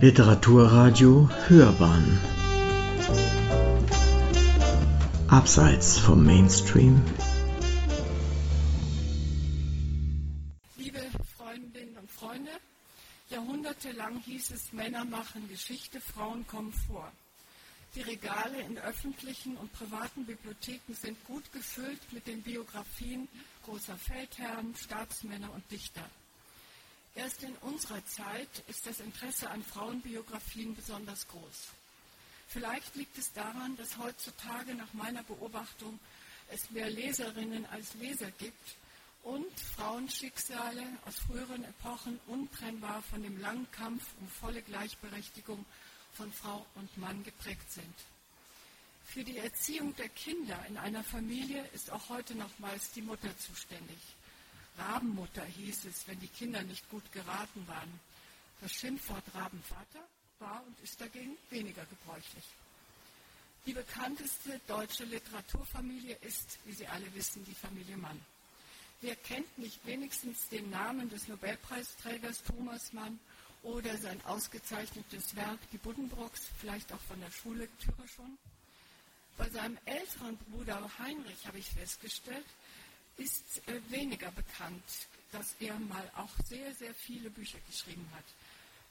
Literaturradio Hörbahn Abseits vom Mainstream Liebe Freundinnen und Freunde, jahrhundertelang hieß es, Männer machen Geschichte, Frauen kommen vor. Die Regale in öffentlichen und privaten Bibliotheken sind gut gefüllt mit den Biografien großer Feldherren, Staatsmänner und Dichter. Erst in unserer Zeit ist das Interesse an Frauenbiografien besonders groß. Vielleicht liegt es daran, dass heutzutage nach meiner Beobachtung es mehr Leserinnen als Leser gibt und Frauenschicksale aus früheren Epochen untrennbar von dem langen Kampf um volle Gleichberechtigung von Frau und Mann geprägt sind. Für die Erziehung der Kinder in einer Familie ist auch heute nochmals die Mutter zuständig. Rabenmutter hieß es, wenn die Kinder nicht gut geraten waren. Das Schimpfwort Rabenvater war und ist dagegen weniger gebräuchlich. Die bekannteste deutsche Literaturfamilie ist, wie Sie alle wissen, die Familie Mann. Wer kennt nicht wenigstens den Namen des Nobelpreisträgers Thomas Mann oder sein ausgezeichnetes Werk Die Buddenbrooks, vielleicht auch von der Schullektüre schon? Bei seinem älteren Bruder Heinrich habe ich festgestellt, ist äh, weniger bekannt, dass er mal auch sehr, sehr viele Bücher geschrieben hat.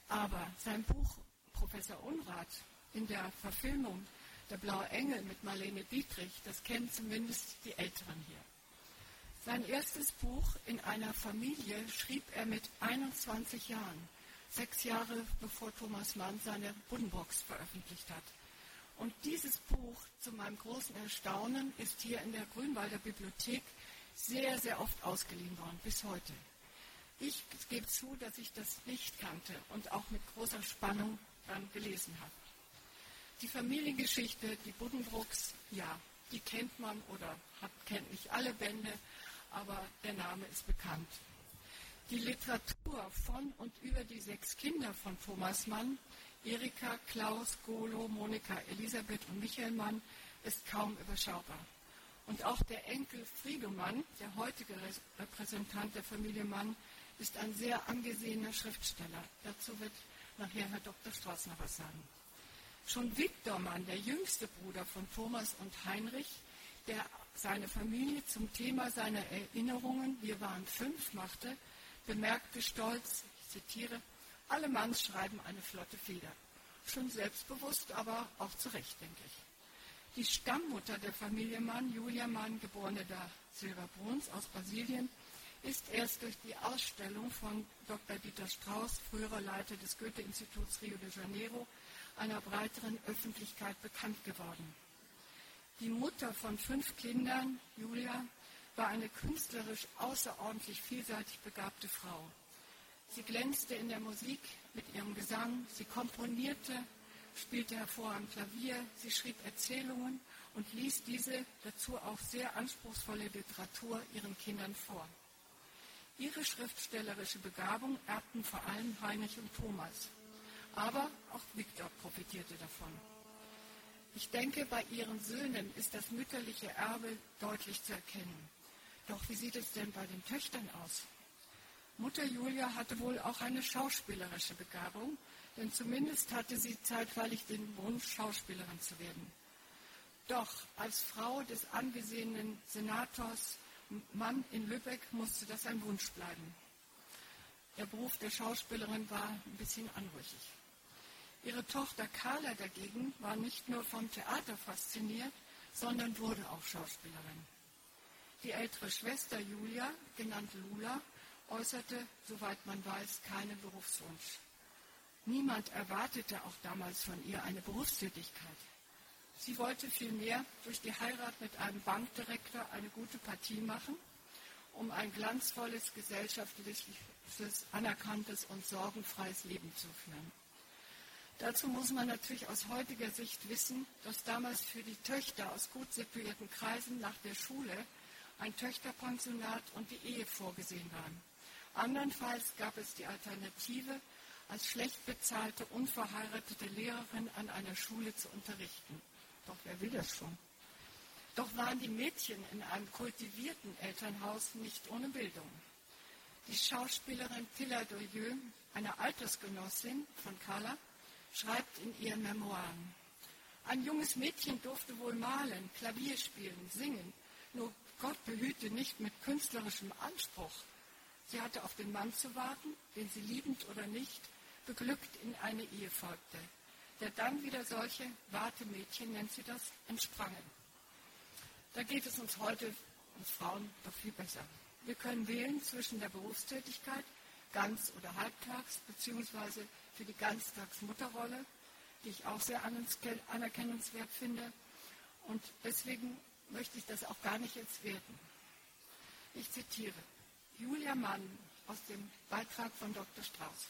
Aber sein Buch Professor Unrat in der Verfilmung Der blaue Engel mit Marlene Dietrich, das kennen zumindest die Älteren hier. Sein erstes Buch in einer Familie schrieb er mit 21 Jahren, sechs Jahre bevor Thomas Mann seine Buddenbox veröffentlicht hat. Und dieses Buch, zu meinem großen Erstaunen, ist hier in der Grünwalder Bibliothek sehr, sehr oft ausgeliehen worden, bis heute. Ich gebe zu, dass ich das nicht kannte und auch mit großer Spannung dann gelesen habe. Die Familiengeschichte, die Buddenbrooks, ja, die kennt man oder hat, kennt nicht alle Bände, aber der Name ist bekannt. Die Literatur von und über die sechs Kinder von Thomas Mann, Erika, Klaus, Golo, Monika, Elisabeth und Michael Mann, ist kaum überschaubar. Und auch der Enkel Friedemann, der heutige Repräsentant der Familie Mann, ist ein sehr angesehener Schriftsteller. Dazu wird nachher Herr Dr. Straßner was sagen. Schon Viktor Mann, der jüngste Bruder von Thomas und Heinrich, der seine Familie zum Thema seiner Erinnerungen, wir waren fünf, machte, bemerkte stolz, ich zitiere, alle Manns schreiben eine flotte Feder. Schon selbstbewusst, aber auch zu Recht, denke ich. Die Stammmutter der Familie Mann, Julia Mann, geborene da Silva Bruns aus Brasilien, ist erst durch die Ausstellung von Dr. Dieter Strauß, früherer Leiter des Goethe-Instituts Rio de Janeiro, einer breiteren Öffentlichkeit bekannt geworden. Die Mutter von fünf Kindern, Julia, war eine künstlerisch außerordentlich vielseitig begabte Frau. Sie glänzte in der Musik mit ihrem Gesang, sie komponierte, spielte hervorragend Klavier, sie schrieb Erzählungen und ließ diese dazu auch sehr anspruchsvolle Literatur ihren Kindern vor. Ihre schriftstellerische Begabung erbten vor allem Heinrich und Thomas. Aber auch Viktor profitierte davon. Ich denke, bei ihren Söhnen ist das mütterliche Erbe deutlich zu erkennen. Doch wie sieht es denn bei den Töchtern aus? Mutter Julia hatte wohl auch eine schauspielerische Begabung denn zumindest hatte sie zeitweilig den Wunsch, Schauspielerin zu werden. Doch als Frau des angesehenen Senators Mann in Lübeck musste das ein Wunsch bleiben. Der Beruf der Schauspielerin war ein bisschen anrüchig. Ihre Tochter Carla dagegen war nicht nur vom Theater fasziniert, sondern wurde auch Schauspielerin. Die ältere Schwester Julia, genannt Lula, äußerte, soweit man weiß, keinen Berufswunsch. Niemand erwartete auch damals von ihr eine Berufstätigkeit. Sie wollte vielmehr durch die Heirat mit einem Bankdirektor eine gute Partie machen, um ein glanzvolles, gesellschaftliches, anerkanntes und sorgenfreies Leben zu führen. Dazu muss man natürlich aus heutiger Sicht wissen, dass damals für die Töchter aus gut situierten Kreisen nach der Schule ein Töchterpensionat und die Ehe vorgesehen waren. Andernfalls gab es die Alternative, als schlecht bezahlte, unverheiratete Lehrerin an einer Schule zu unterrichten. Doch wer will das schon? Doch waren die Mädchen in einem kultivierten Elternhaus nicht ohne Bildung. Die Schauspielerin Tilla Doyeux, eine Altersgenossin von Carla, schreibt in ihren Memoiren. Ein junges Mädchen durfte wohl malen, Klavier spielen, singen, nur Gott behüte nicht mit künstlerischem Anspruch. Sie hatte auf den Mann zu warten, den sie liebend oder nicht, beglückt in eine Ehe folgte, der dann wieder solche Wartemädchen, nennt sie das, entsprangen. Da geht es uns heute, uns Frauen, doch viel besser. Wir können wählen zwischen der Berufstätigkeit, ganz- oder halbtags, beziehungsweise für die Ganztagsmutterrolle, die ich auch sehr anerkennenswert finde. Und deswegen möchte ich das auch gar nicht jetzt werten. Ich zitiere Julia Mann aus dem Beitrag von Dr. Strauß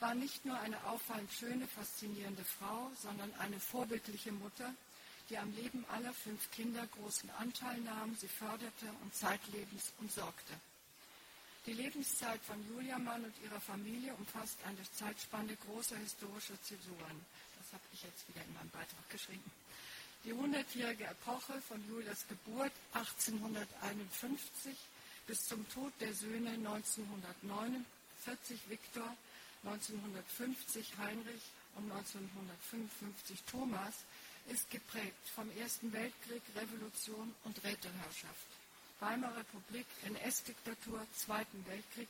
war nicht nur eine auffallend schöne, faszinierende Frau, sondern eine vorbildliche Mutter, die am Leben aller fünf Kinder großen Anteil nahm, sie förderte und zeitlebens umsorgte. Die Lebenszeit von Julia Mann und ihrer Familie umfasst eine Zeitspanne großer historischer Zäsuren. Das habe ich jetzt wieder in meinem Beitrag geschrieben. Die hundertjährige Epoche von Julias Geburt 1851 bis zum Tod der Söhne 1949 Viktor, 1950 Heinrich und 1955 Thomas ist geprägt vom Ersten Weltkrieg, Revolution und Räteherrschaft. Weimarer Republik, NS-Diktatur, Zweiten Weltkrieg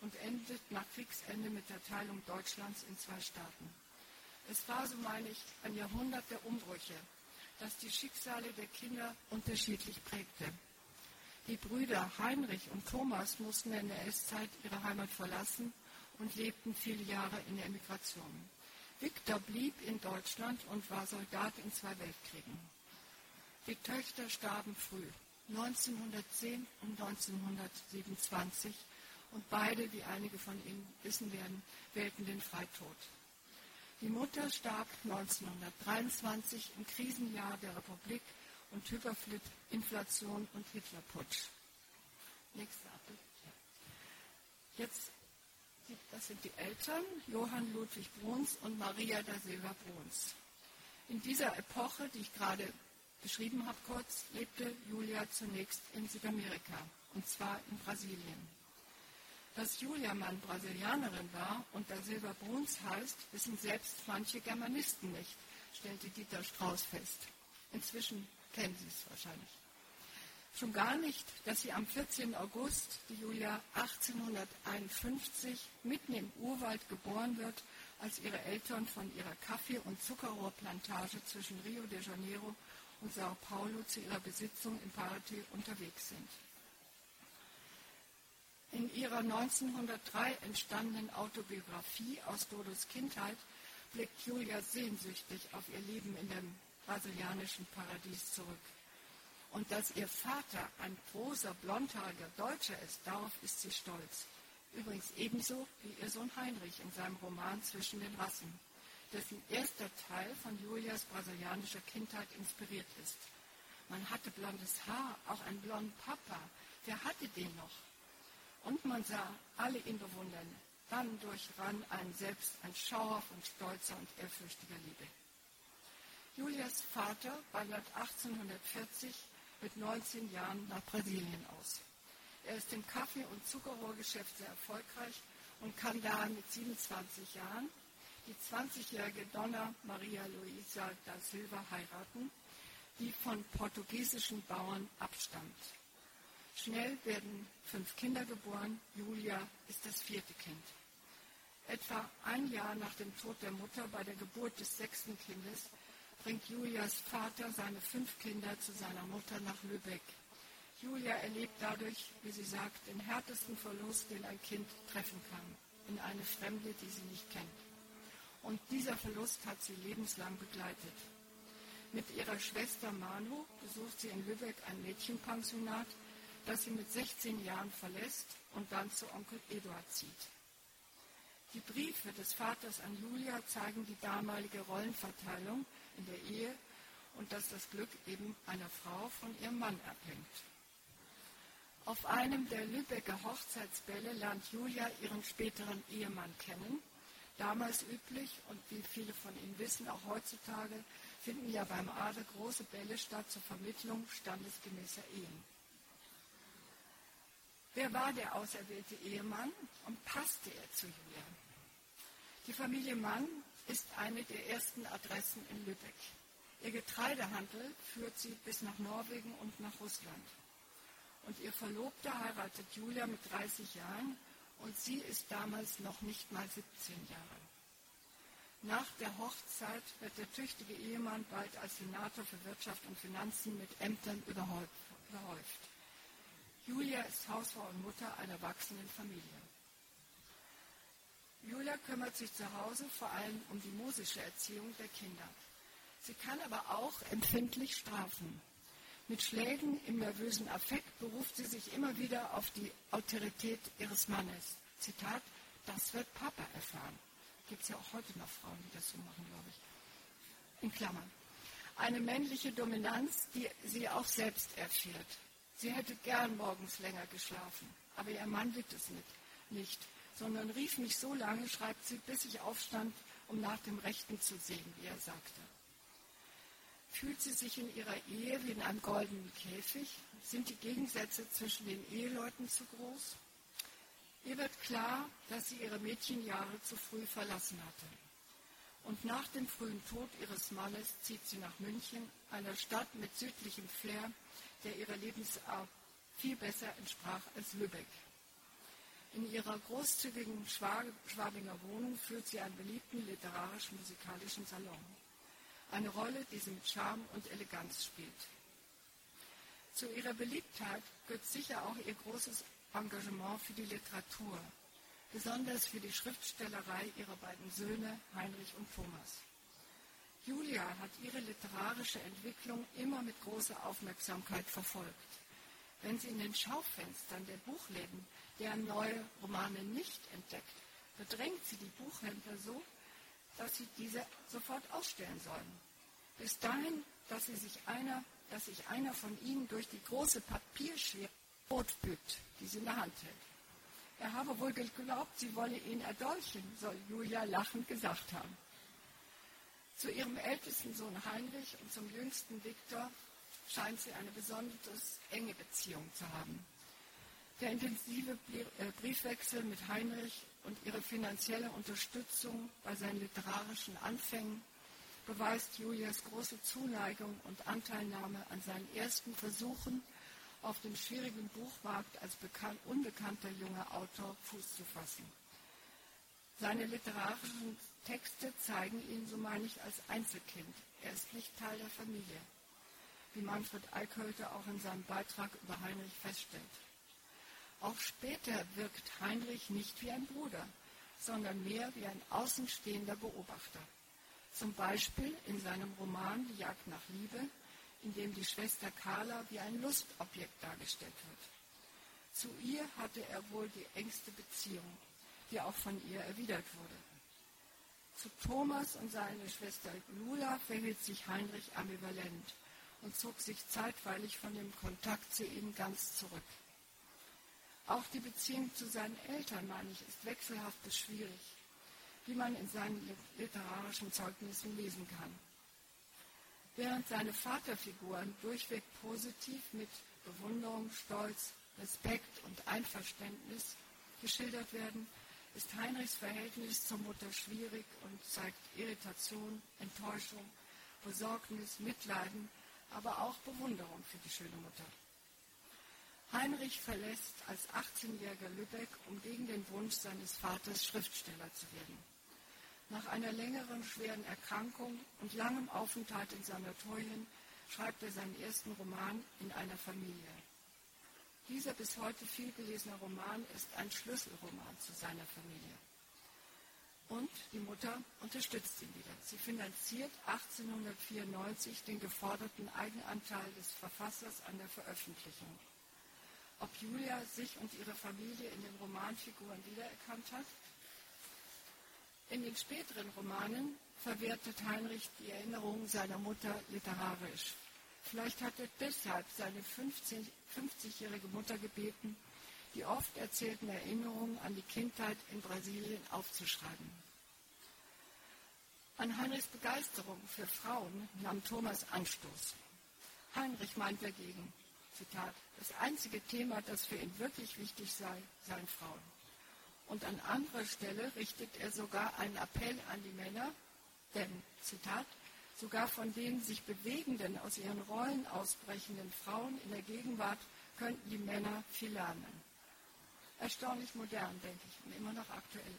und endet nach Kriegsende mit der Teilung Deutschlands in zwei Staaten. Es war, so meine ich, ein Jahrhundert der Umbrüche, das die Schicksale der Kinder unterschiedlich prägte. Die Brüder Heinrich und Thomas mussten in der NS-Zeit ihre Heimat verlassen und lebten viele Jahre in der Emigration. Viktor blieb in Deutschland und war Soldat in zwei Weltkriegen. Die Töchter starben früh, 1910 und 1927, und beide, wie einige von Ihnen wissen werden, wählten den Freitod. Die Mutter starb 1923 im Krisenjahr der Republik und Hyperinflation und Hitlerputsch. Nächste Apfel. Jetzt, das sind die Eltern, Johann Ludwig Bruns und Maria da Silva Bruns. In dieser Epoche, die ich gerade beschrieben habe kurz, lebte Julia zunächst in Südamerika, und zwar in Brasilien. Dass Julia Mann Brasilianerin war und da Silva Bruns heißt, wissen selbst manche Germanisten nicht, stellte Dieter Strauß fest. Inzwischen kennen Sie es wahrscheinlich. Schon gar nicht, dass sie am 14. August, die Julia 1851, mitten im Urwald geboren wird, als ihre Eltern von ihrer Kaffee- und Zuckerrohrplantage zwischen Rio de Janeiro und Sao Paulo zu ihrer Besitzung in Paraty unterwegs sind. In ihrer 1903 entstandenen Autobiografie aus Dodos Kindheit blickt Julia sehnsüchtig auf ihr Leben in dem brasilianischen Paradies zurück. Und dass ihr Vater ein großer, blondhaariger Deutscher ist, darauf ist sie stolz. Übrigens ebenso wie ihr Sohn Heinrich in seinem Roman Zwischen den Rassen, dessen erster Teil von Julias brasilianischer Kindheit inspiriert ist. Man hatte blondes Haar, auch einen blonden Papa. Wer hatte den noch? Und man sah alle ihn bewundern. Dann durchrann einen selbst ein Schauer von stolzer und ehrfürchtiger Liebe. Julias Vater wandert 1840 mit 19 Jahren nach Brasilien aus. Er ist im Kaffee- und Zuckerrohrgeschäft sehr erfolgreich und kann da mit 27 Jahren die 20-jährige Donna Maria Luisa da Silva heiraten, die von portugiesischen Bauern abstammt. Schnell werden fünf Kinder geboren. Julia ist das vierte Kind. Etwa ein Jahr nach dem Tod der Mutter bei der Geburt des sechsten Kindes bringt Julias Vater seine fünf Kinder zu seiner Mutter nach Lübeck. Julia erlebt dadurch, wie sie sagt, den härtesten Verlust, den ein Kind treffen kann, in eine Fremde, die sie nicht kennt. Und dieser Verlust hat sie lebenslang begleitet. Mit ihrer Schwester Manu besucht sie in Lübeck ein Mädchenpensionat, das sie mit 16 Jahren verlässt und dann zu Onkel Eduard zieht. Die Briefe des Vaters an Julia zeigen die damalige Rollenverteilung in der Ehe und dass das Glück eben einer Frau von ihrem Mann abhängt. Auf einem der Lübecker Hochzeitsbälle lernt Julia ihren späteren Ehemann kennen. Damals üblich und wie viele von Ihnen wissen, auch heutzutage finden ja beim Adel große Bälle statt zur Vermittlung standesgemäßer Ehen. Wer war der auserwählte Ehemann und passte er zu Julia? Die Familie Mann ist eine der ersten Adressen in Lübeck. Ihr Getreidehandel führt sie bis nach Norwegen und nach Russland. Und ihr Verlobter heiratet Julia mit 30 Jahren und sie ist damals noch nicht mal 17 Jahre. Nach der Hochzeit wird der tüchtige Ehemann bald als Senator für Wirtschaft und Finanzen mit Ämtern überhäuft. Julia ist Hausfrau und Mutter einer wachsenden Familie. Julia kümmert sich zu Hause vor allem um die musische Erziehung der Kinder. Sie kann aber auch empfindlich strafen. Mit Schlägen im nervösen Affekt beruft sie sich immer wieder auf die Autorität ihres Mannes. Zitat, das wird Papa erfahren. Gibt es ja auch heute noch Frauen, die das so machen, glaube ich. In Klammern. Eine männliche Dominanz, die sie auch selbst erfährt. Sie hätte gern morgens länger geschlafen, aber ihr Mann litt es nicht, sondern rief mich so lange, schreibt sie, bis ich aufstand, um nach dem Rechten zu sehen, wie er sagte. Fühlt sie sich in ihrer Ehe wie in einem goldenen Käfig? Sind die Gegensätze zwischen den Eheleuten zu groß? Ihr wird klar, dass sie ihre Mädchenjahre zu früh verlassen hatte. Und nach dem frühen Tod ihres Mannes zieht sie nach München, einer Stadt mit südlichem Flair, der ihrer Lebensart viel besser entsprach als Lübeck. In ihrer großzügigen Schwabinger Wohnung führt sie einen beliebten literarisch-musikalischen Salon. Eine Rolle, die sie mit Charme und Eleganz spielt. Zu ihrer Beliebtheit gehört sicher auch ihr großes Engagement für die Literatur, besonders für die Schriftstellerei ihrer beiden Söhne Heinrich und Thomas. Julia hat ihre literarische Entwicklung immer mit großer Aufmerksamkeit verfolgt. Wenn sie in den Schaufenstern der Buchläden deren neue Romane nicht entdeckt, bedrängt sie die Buchhändler so, dass sie diese sofort ausstellen sollen. Bis dahin, dass, sich einer, dass sich einer von ihnen durch die große Papierschwere Brotbüt, die sie in der Hand hält. Er habe wohl geglaubt, sie wolle ihn erdolchen, soll Julia lachend gesagt haben. Zu ihrem ältesten Sohn Heinrich und zum jüngsten Viktor scheint sie eine besonders enge Beziehung zu haben. Der intensive äh, Briefwechsel mit Heinrich und ihre finanzielle Unterstützung bei seinen literarischen Anfängen beweist Julias große Zuneigung und Anteilnahme an seinen ersten Versuchen, auf dem schwierigen Buchmarkt als unbekannter junger Autor Fuß zu fassen. Seine literarischen Texte zeigen ihn, so meine ich, als Einzelkind. Er ist nicht Teil der Familie, wie Manfred Eickholte auch in seinem Beitrag über Heinrich feststellt. Auch später wirkt Heinrich nicht wie ein Bruder, sondern mehr wie ein außenstehender Beobachter. Zum Beispiel in seinem Roman Die Jagd nach Liebe in dem die Schwester Carla wie ein Lustobjekt dargestellt wird. Zu ihr hatte er wohl die engste Beziehung, die auch von ihr erwidert wurde. Zu Thomas und seiner Schwester Lula verhielt sich Heinrich ambivalent und zog sich zeitweilig von dem Kontakt zu ihnen ganz zurück. Auch die Beziehung zu seinen Eltern, meine ich, ist wechselhaft bis schwierig, wie man in seinen literarischen Zeugnissen lesen kann. Während seine Vaterfiguren durchweg positiv mit Bewunderung, Stolz, Respekt und Einverständnis geschildert werden, ist Heinrichs Verhältnis zur Mutter schwierig und zeigt Irritation, Enttäuschung, Besorgnis, Mitleiden, aber auch Bewunderung für die schöne Mutter. Heinrich verlässt als 18-jähriger Lübeck, um gegen den Wunsch seines Vaters Schriftsteller zu werden. Nach einer längeren schweren Erkrankung und langem Aufenthalt in Sanatorien schreibt er seinen ersten Roman in einer Familie. Dieser bis heute viel gelesene Roman ist ein Schlüsselroman zu seiner Familie. Und die Mutter unterstützt ihn wieder. Sie finanziert 1894 den geforderten Eigenanteil des Verfassers an der Veröffentlichung. Ob Julia sich und ihre Familie in den Romanfiguren wiedererkannt hat, in den späteren Romanen verwertet Heinrich die Erinnerungen seiner Mutter literarisch. Vielleicht hat er deshalb seine 50-jährige Mutter gebeten, die oft erzählten Erinnerungen an die Kindheit in Brasilien aufzuschreiben. An Heinrichs Begeisterung für Frauen nahm Thomas Anstoß. Heinrich meint dagegen, Zitat, das einzige Thema, das für ihn wirklich wichtig sei, seien Frauen. Und an anderer Stelle richtet er sogar einen Appell an die Männer, Denn, Zitat, sogar von den sich bewegenden, aus ihren Rollen ausbrechenden Frauen in der Gegenwart könnten die Männer viel lernen. Erstaunlich modern, denke ich, und immer noch aktuell.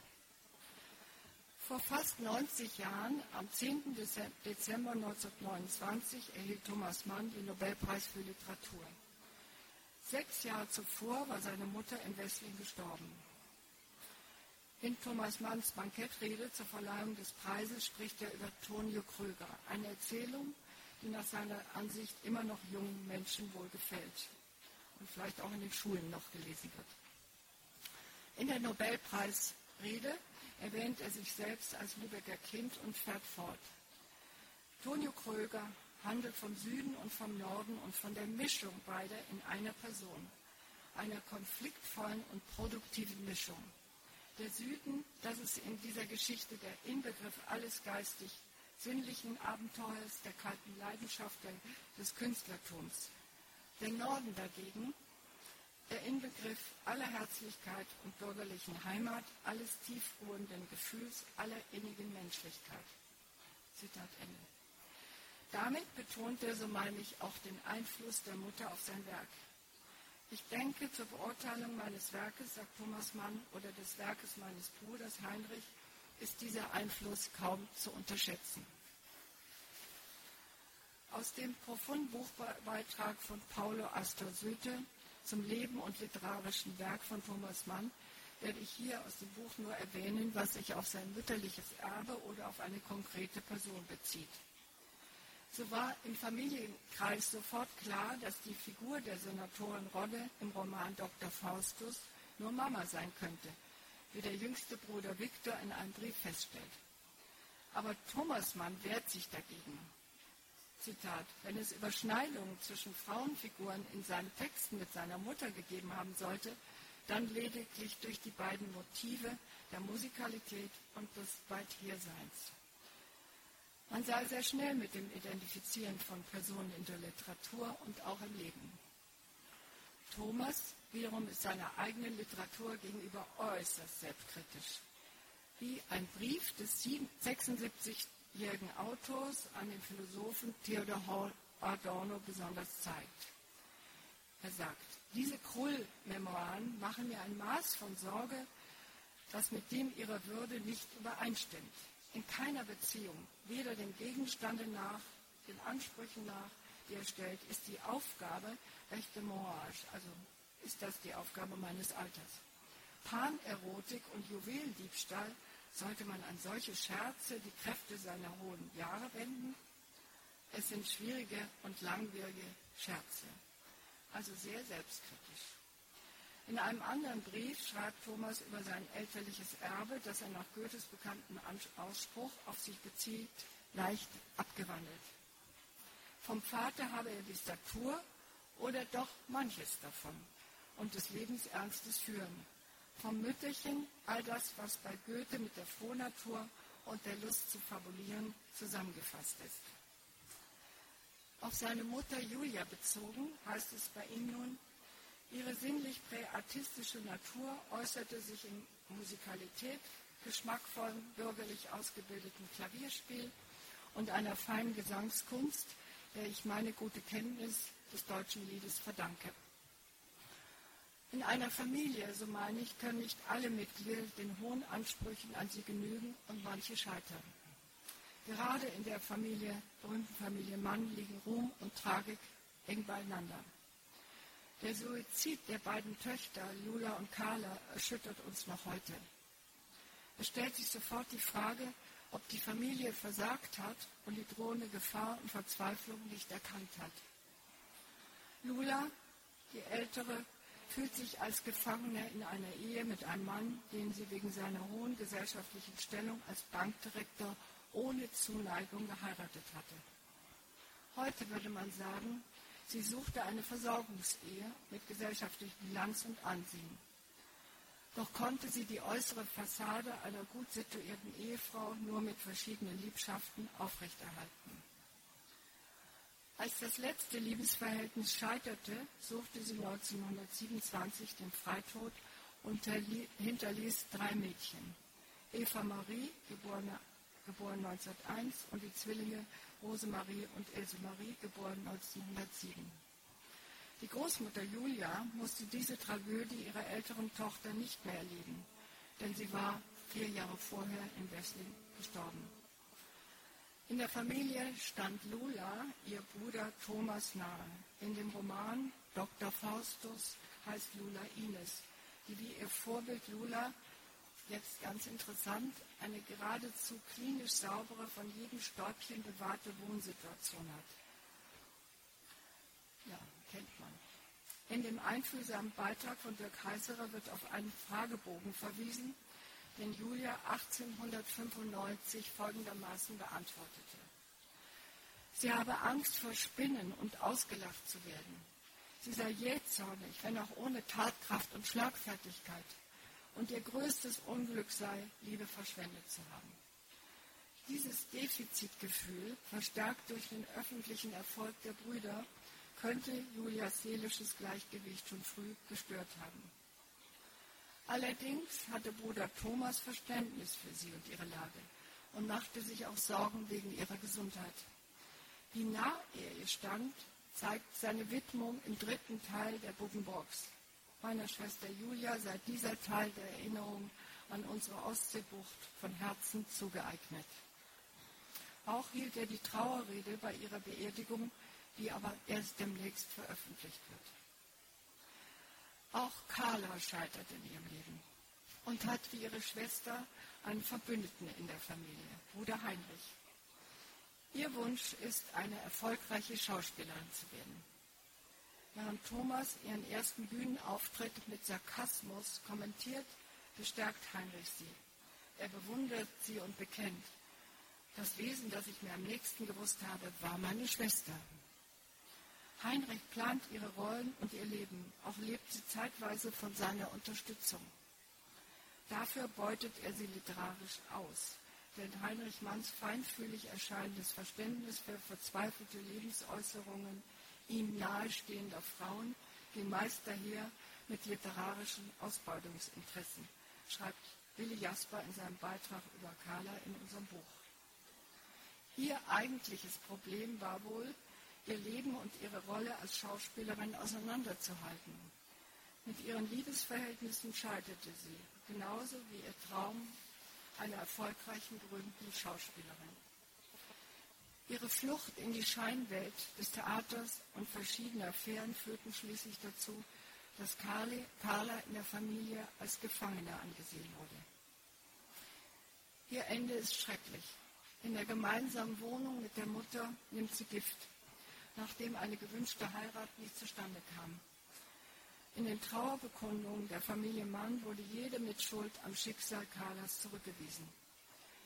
Vor fast 90 Jahren, am 10. Dezember 1929, erhielt Thomas Mann den Nobelpreis für Literatur. Sechs Jahre zuvor war seine Mutter in Wesseling gestorben. In Thomas Manns Bankettrede zur Verleihung des Preises spricht er über Tonio Kröger, eine Erzählung, die nach seiner Ansicht immer noch jungen Menschen wohl gefällt und vielleicht auch in den Schulen noch gelesen wird. In der Nobelpreisrede erwähnt er sich selbst als Lübecker Kind und fährt fort. Tonio Kröger handelt vom Süden und vom Norden und von der Mischung beider in einer Person, einer konfliktvollen und produktiven Mischung. Der Süden, das ist in dieser Geschichte der Inbegriff alles geistig sinnlichen Abenteuers, der kalten Leidenschaft des Künstlertums. Der Norden dagegen, der Inbegriff aller Herzlichkeit und bürgerlichen Heimat, alles tiefruhenden Gefühls, aller innigen Menschlichkeit. Zitat Ende. Damit betont er, so meine ich, auch den Einfluss der Mutter auf sein Werk. Ich denke, zur Beurteilung meines Werkes, sagt Thomas Mann, oder des Werkes meines Bruders Heinrich, ist dieser Einfluss kaum zu unterschätzen. Aus dem profunden Buchbeitrag von Paulo Astor Süte zum Leben und literarischen Werk von Thomas Mann werde ich hier aus dem Buch nur erwähnen, was sich auf sein mütterliches Erbe oder auf eine konkrete Person bezieht. So war im Familienkreis sofort klar, dass die Figur der Senatorin Rodde im Roman Dr. Faustus nur Mama sein könnte, wie der jüngste Bruder Viktor in einem Brief feststellt. Aber Thomas Mann wehrt sich dagegen. Zitat, wenn es Überschneidungen zwischen Frauenfiguren in seinen Texten mit seiner Mutter gegeben haben sollte, dann lediglich durch die beiden Motive der Musikalität und des Weithierseins. Man sei sehr schnell mit dem Identifizieren von Personen in der Literatur und auch im Leben. Thomas wiederum ist seiner eigenen Literatur gegenüber äußerst selbstkritisch. Wie ein Brief des 76 jährigen Autors an den Philosophen Theodor Adorno besonders zeigt. Er sagt, diese Krull-Memoiren machen mir ein Maß von Sorge, das mit dem ihrer Würde nicht übereinstimmt. In keiner Beziehung, weder dem Gegenstande nach, den Ansprüchen nach, die er stellt, ist die Aufgabe rechte Morage, also ist das die Aufgabe meines Alters. Panerotik und Juwelendiebstahl sollte man an solche Scherze die Kräfte seiner hohen Jahre wenden? Es sind schwierige und langwierige Scherze, also sehr selbstkritisch. In einem anderen Brief schreibt Thomas über sein elterliches Erbe, das er nach Goethes bekannten Ausspruch auf sich bezieht, leicht abgewandelt. Vom Vater habe er die Statur oder doch manches davon und des Lebens Ernstes führen vom Mütterchen all das, was bei Goethe mit der Frohnatur und der Lust zu fabulieren zusammengefasst ist. Auf seine Mutter Julia bezogen heißt es bei ihm nun, ihre sinnlich präartistische Natur äußerte sich in Musikalität, geschmackvollen, bürgerlich ausgebildeten Klavierspiel und einer feinen Gesangskunst, der ich meine gute Kenntnis des deutschen Liedes verdanke. In einer Familie, so meine ich, können nicht alle Mitglieder den hohen Ansprüchen an sie genügen und manche scheitern. Gerade in der Familie, berühmten Familie Mann liegen Ruhm und Tragik eng beieinander. Der Suizid der beiden Töchter, Lula und Carla, erschüttert uns noch heute. Es stellt sich sofort die Frage, ob die Familie versagt hat und die drohende Gefahr und Verzweiflung nicht erkannt hat. Lula, die ältere, fühlt sich als Gefangene in einer Ehe mit einem Mann, den sie wegen seiner hohen gesellschaftlichen Stellung als Bankdirektor ohne Zuneigung geheiratet hatte. Heute würde man sagen, sie suchte eine Versorgungsehe mit gesellschaftlichem Glanz und Ansehen. Doch konnte sie die äußere Fassade einer gut situierten Ehefrau nur mit verschiedenen Liebschaften aufrechterhalten. Als das letzte Liebesverhältnis scheiterte, suchte sie 1927 den Freitod und hinterließ drei Mädchen. Eva Marie, geborene geboren 1901, und die Zwillinge Rosemarie und Else Marie, geboren 1907. Die Großmutter Julia musste diese Tragödie ihrer älteren Tochter nicht mehr erleben, denn sie war vier Jahre vorher in Wesseling gestorben. In der Familie stand Lula, ihr Bruder Thomas, nahe. In dem Roman Dr. Faustus heißt Lula Ines, die wie ihr Vorbild Lula, jetzt ganz interessant, eine geradezu klinisch saubere, von jedem Stäubchen bewahrte Wohnsituation hat. Ja, kennt man. In dem einfühlsamen Beitrag von Dirk Heißerer wird auf einen Fragebogen verwiesen, den Julia 1895 folgendermaßen beantwortete. Sie habe Angst vor Spinnen und ausgelacht zu werden. Sie sei jähzornig, wenn auch ohne Tatkraft und Schlagfertigkeit. Und ihr größtes Unglück sei, Liebe verschwendet zu haben. Dieses Defizitgefühl, verstärkt durch den öffentlichen Erfolg der Brüder, könnte Julias seelisches Gleichgewicht schon früh gestört haben. Allerdings hatte Bruder Thomas Verständnis für sie und ihre Lage und machte sich auch Sorgen wegen ihrer Gesundheit. Wie nah er ihr stand, zeigt seine Widmung im dritten Teil der Buddenbox. Meiner Schwester Julia sei dieser Teil der Erinnerung an unsere Ostseebucht von Herzen zugeeignet. Auch hielt er die Trauerrede bei ihrer Beerdigung, die aber erst demnächst veröffentlicht wird. Auch Carla scheitert in ihrem Leben und hat wie ihre Schwester einen Verbündeten in der Familie, Bruder Heinrich. Ihr Wunsch ist, eine erfolgreiche Schauspielerin zu werden. Während Thomas ihren ersten Bühnenauftritt mit Sarkasmus kommentiert, bestärkt Heinrich sie. Er bewundert sie und bekennt, das Wesen, das ich mir am nächsten gewusst habe, war meine Schwester. Heinrich plant ihre Rollen und ihr Leben, auch lebt sie zeitweise von seiner Unterstützung. Dafür beutet er sie literarisch aus denn Heinrich Manns feinfühlig erscheinendes Verständnis für verzweifelte Lebensäußerungen ihm nahestehender Frauen ging meist daher mit literarischen Ausbeutungsinteressen, schreibt Willi Jasper in seinem Beitrag über Carla in unserem Buch. Ihr eigentliches Problem war wohl, ihr Leben und ihre Rolle als Schauspielerin auseinanderzuhalten. Mit ihren Liebesverhältnissen scheiterte sie, genauso wie ihr Traum einer erfolgreichen, berühmten Schauspielerin. Ihre Flucht in die Scheinwelt des Theaters und verschiedene Affären führten schließlich dazu, dass Carla in der Familie als Gefangene angesehen wurde. Ihr Ende ist schrecklich. In der gemeinsamen Wohnung mit der Mutter nimmt sie Gift, nachdem eine gewünschte Heirat nicht zustande kam. In den Trauerbekundungen der Familie Mann wurde jede Mitschuld am Schicksal Carlas zurückgewiesen.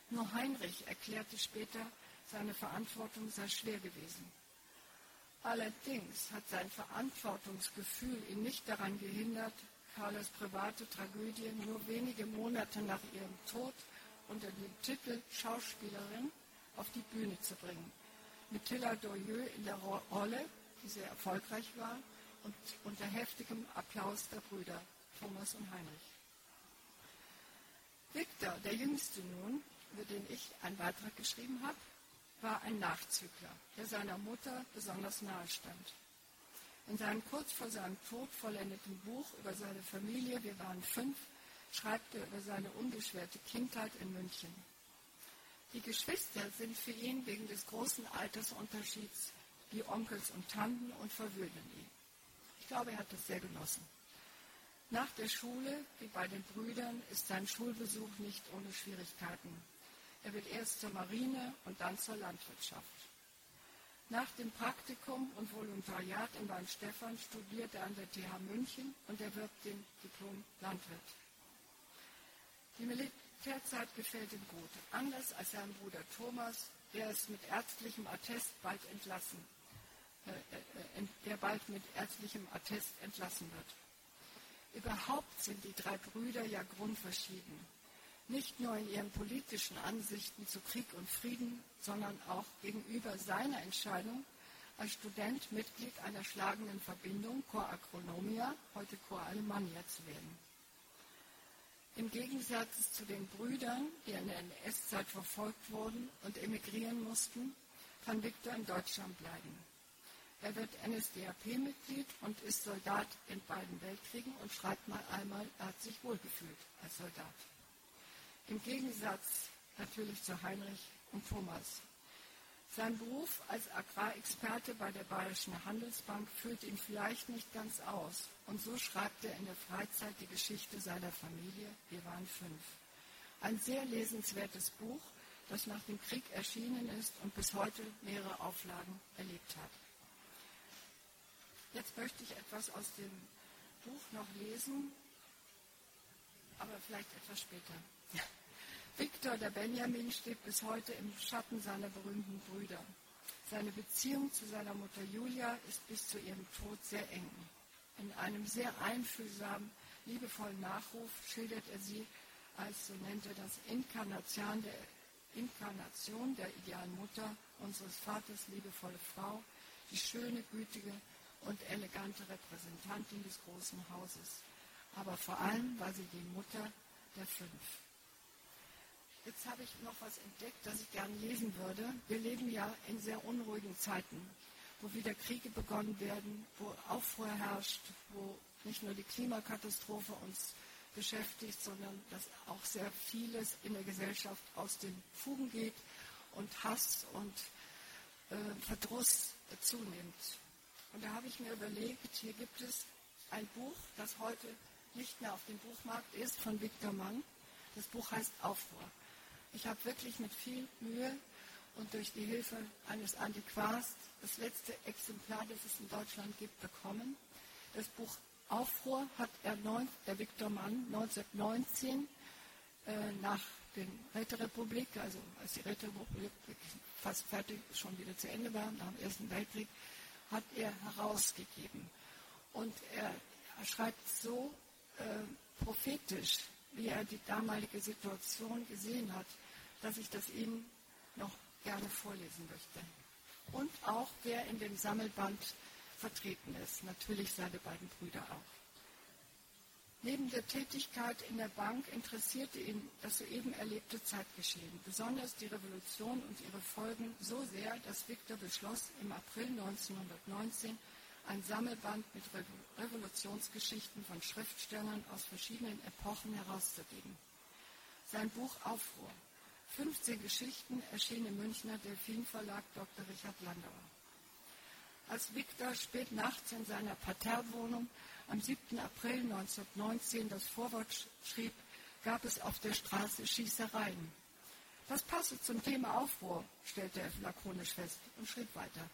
Nur Heinrich erklärte später, seine Verantwortung sei schwer gewesen. Allerdings hat sein Verantwortungsgefühl ihn nicht daran gehindert, Carlas private Tragödie nur wenige Monate nach ihrem Tod unter dem Titel Schauspielerin auf die Bühne zu bringen. Mit Tilla Dorieux in der Rolle, die sehr erfolgreich war, und unter heftigem Applaus der Brüder Thomas und Heinrich. Victor, der Jüngste nun, über den ich einen Beitrag geschrieben habe, war ein Nachzügler, der seiner Mutter besonders nahe stand. In seinem kurz vor seinem Tod vollendeten Buch über seine Familie, wir waren fünf, schreibt er über seine unbeschwerte Kindheit in München. Die Geschwister sind für ihn wegen des großen Altersunterschieds wie Onkels und Tanten und verwöhnen ihn. Ich glaube, er hat das sehr genossen. Nach der Schule, wie bei den Brüdern, ist sein Schulbesuch nicht ohne Schwierigkeiten. Er wird erst zur Marine und dann zur Landwirtschaft. Nach dem Praktikum und Volontariat in Weinstefan studiert er an der TH München und erwirbt den Diplom Landwirt. Die Militärzeit gefällt ihm gut. Anders als sein Bruder Thomas, der ist mit ärztlichem Attest bald entlassen äh, äh, der bald mit ärztlichem Attest entlassen wird. Überhaupt sind die drei Brüder ja grundverschieden. Nicht nur in ihren politischen Ansichten zu Krieg und Frieden, sondern auch gegenüber seiner Entscheidung, als Student Mitglied einer schlagenden Verbindung Cor Agronomia, heute Cor Alemannia, zu werden. Im Gegensatz zu den Brüdern, die in der NS-Zeit verfolgt wurden und emigrieren mussten, kann Viktor in Deutschland bleiben. Er wird NSDAP-Mitglied und ist Soldat in beiden Weltkriegen und schreibt mal einmal, er hat sich wohlgefühlt als Soldat. Im Gegensatz natürlich zu Heinrich und Thomas. Sein Beruf als Agrarexperte bei der Bayerischen Handelsbank füllt ihn vielleicht nicht ganz aus. Und so schreibt er in der Freizeit die Geschichte seiner Familie. Wir waren fünf. Ein sehr lesenswertes Buch, das nach dem Krieg erschienen ist und bis heute mehrere Auflagen erlebt hat. Jetzt möchte ich etwas aus dem Buch noch lesen, aber vielleicht etwas später. Viktor der Benjamin steht bis heute im Schatten seiner berühmten Brüder. Seine Beziehung zu seiner Mutter Julia ist bis zu ihrem Tod sehr eng. In einem sehr einfühlsamen, liebevollen Nachruf schildert er sie als, so nennt er das, Inkarnation der, Inkarnation der idealen Mutter unseres Vaters, liebevolle Frau, die schöne, gütige und elegante Repräsentantin des großen Hauses. Aber vor allem war sie die Mutter der fünf. Jetzt habe ich noch was entdeckt, das ich gerne lesen würde. Wir leben ja in sehr unruhigen Zeiten, wo wieder Kriege begonnen werden, wo Aufruhr herrscht, wo nicht nur die Klimakatastrophe uns beschäftigt, sondern dass auch sehr vieles in der Gesellschaft aus den Fugen geht und Hass und äh, Verdruss zunimmt. Und da habe ich mir überlegt, hier gibt es ein Buch, das heute nicht mehr auf dem Buchmarkt ist, von Viktor Mann. Das Buch heißt Aufruhr. Ich habe wirklich mit viel Mühe und durch die Hilfe eines Antiquars das letzte Exemplar, das es in Deutschland gibt, bekommen. Das Buch Aufruhr hat er, der Viktor Mann 1919 äh, nach der Räterepublik, also als die Räterepublik fast fertig schon wieder zu Ende war, nach dem Ersten Weltkrieg, hat er herausgegeben. Und er, er schreibt so äh, prophetisch, wie er die damalige Situation gesehen hat dass ich das Ihnen noch gerne vorlesen möchte. Und auch wer in dem Sammelband vertreten ist, natürlich seine beiden Brüder auch. Neben der Tätigkeit in der Bank interessierte ihn das soeben erlebte Zeitgeschehen, besonders die Revolution und ihre Folgen so sehr, dass Victor beschloss, im April 1919 ein Sammelband mit Revolutionsgeschichten von Schriftstellern aus verschiedenen Epochen herauszugeben. Sein Buch Aufruhr 15 Geschichten erschien im Münchner Delfin-Verlag Dr. Richard Landauer. Als Victor spät nachts in seiner Parterrewohnung am 7. April 1919 das Vorwort schrieb, gab es auf der Straße Schießereien. Das passe zum Thema Aufruhr, stellte er lakonisch fest und schrieb weiter.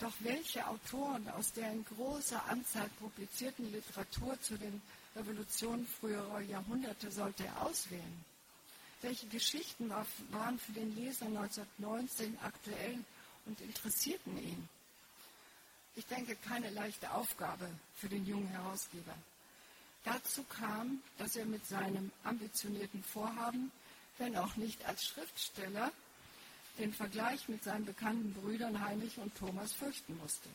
Doch welche Autoren aus der in großer Anzahl publizierten Literatur zu den Revolutionen früherer Jahrhunderte sollte er auswählen? Welche Geschichten waren für den Leser 1919 aktuell und interessierten ihn. Ich denke, keine leichte Aufgabe für den jungen Herausgeber. Dazu kam, dass er mit seinem ambitionierten Vorhaben, wenn auch nicht als Schriftsteller, den Vergleich mit seinen bekannten Brüdern Heinrich und Thomas fürchten musste.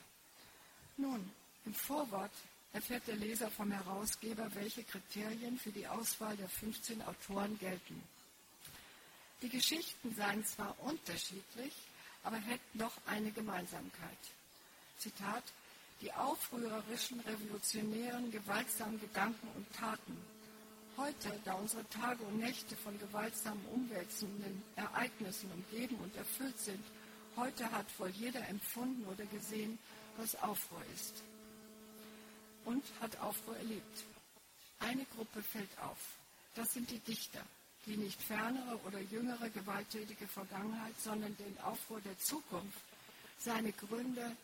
Nun, im Vorwort erfährt der Leser vom Herausgeber, welche Kriterien für die Auswahl der 15 Autoren gelten. Die Geschichten seien zwar unterschiedlich, aber hätten doch eine Gemeinsamkeit. Zitat, die aufrührerischen, revolutionären, gewaltsamen Gedanken und Taten. Heute, da unsere Tage und Nächte von gewaltsamen, umwälzenden Ereignissen umgeben und erfüllt sind, heute hat wohl jeder empfunden oder gesehen, was Aufruhr ist. Und hat Aufruhr erlebt. Eine Gruppe fällt auf. Das sind die Dichter, die nicht fernere oder jüngere gewalttätige Vergangenheit, sondern den Aufruhr der Zukunft, seine Gründe,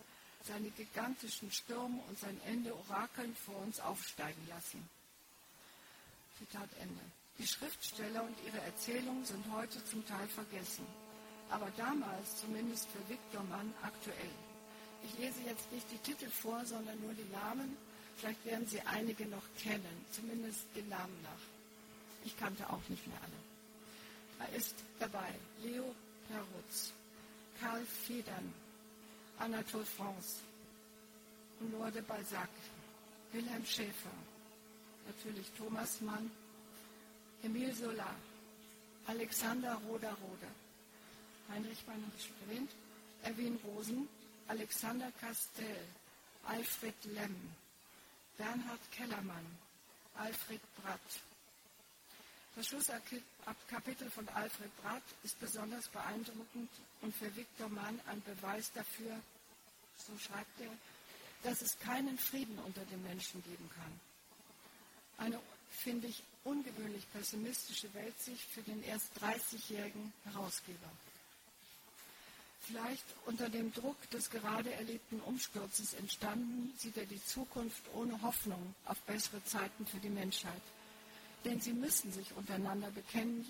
seine gigantischen Stürme und sein Ende orakeln vor uns aufsteigen lassen. Zitat Ende. Die Schriftsteller und ihre Erzählungen sind heute zum Teil vergessen, aber damals, zumindest für Viktor Mann, aktuell. Ich lese jetzt nicht die Titel vor, sondern nur die Namen. Vielleicht werden Sie einige noch kennen, zumindest den Namen nach. Ich kannte auch nicht mehr alle. Er ist dabei Leo Perutz, Karl Federn, Anatole France, Honor de Balzac, Wilhelm Schäfer, natürlich Thomas Mann, Zola, Alexander Roder-Roder, Heinrich war noch nicht erwähnt, Erwin Rosen, Alexander Castell, Alfred Lemm, Bernhard Kellermann, Alfred Bratt. Das Schlusskapitel von Alfred Bratt ist besonders beeindruckend und für Viktor Mann ein Beweis dafür, so schreibt er, dass es keinen Frieden unter den Menschen geben kann. Eine, finde ich, ungewöhnlich pessimistische Weltsicht für den erst 30-jährigen Herausgeber. Vielleicht unter dem Druck des gerade erlebten Umsturzes entstanden, sieht er die Zukunft ohne Hoffnung auf bessere Zeiten für die Menschheit. Denn sie müssen sich untereinander bekennen,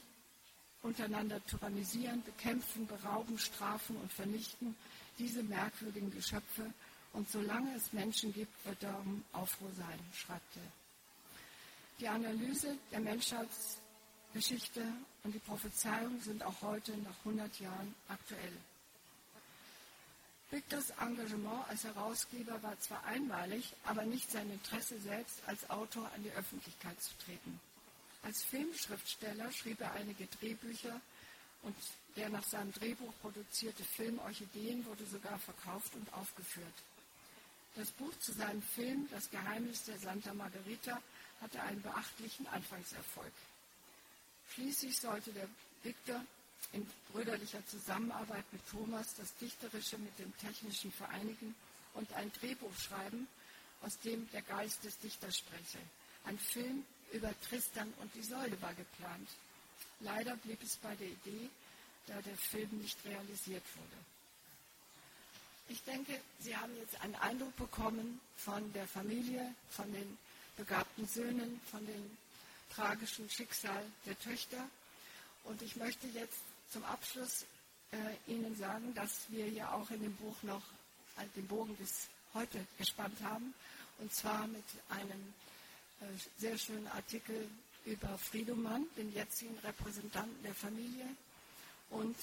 untereinander tyrannisieren, bekämpfen, berauben, strafen und vernichten, diese merkwürdigen Geschöpfe. Und solange es Menschen gibt, wird darum Aufruhr sein, schreibt er. Die Analyse der Menschheitsgeschichte und die Prophezeiung sind auch heute nach 100 Jahren aktuell. Victors Engagement als Herausgeber war zwar einmalig, aber nicht sein Interesse selbst als Autor an die Öffentlichkeit zu treten. Als Filmschriftsteller schrieb er einige Drehbücher und der nach seinem Drehbuch produzierte Film Orchideen wurde sogar verkauft und aufgeführt. Das Buch zu seinem Film Das Geheimnis der Santa Margherita hatte einen beachtlichen Anfangserfolg. Schließlich sollte der Victor in brüderlicher Zusammenarbeit mit Thomas das Dichterische mit dem Technischen vereinigen und ein Drehbuch schreiben, aus dem der Geist des Dichters spreche. Ein Film über Tristan und die Säule war geplant. Leider blieb es bei der Idee, da der Film nicht realisiert wurde. Ich denke, Sie haben jetzt einen Eindruck bekommen von der Familie, von den begabten Söhnen, von dem tragischen Schicksal der Töchter. Und ich möchte jetzt zum Abschluss äh, Ihnen sagen, dass wir ja auch in dem Buch noch äh, den Bogen bis heute gespannt haben. Und zwar mit einem sehr schönen Artikel über Friedemann, den jetzigen Repräsentanten der Familie. Und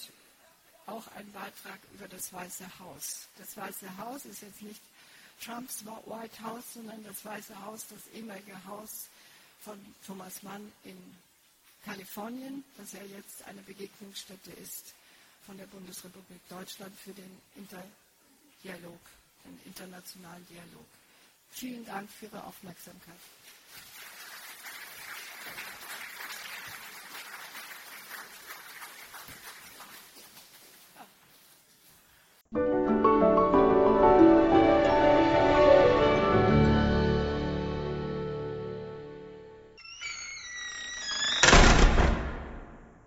auch ein Beitrag über das Weiße Haus. Das Weiße Haus ist jetzt nicht Trumps White House, sondern das Weiße Haus, das ehemalige Haus von Thomas Mann in Kalifornien, das ja jetzt eine Begegnungsstätte ist von der Bundesrepublik Deutschland für den Interdialog, den internationalen Dialog. Vielen Dank für Ihre Aufmerksamkeit.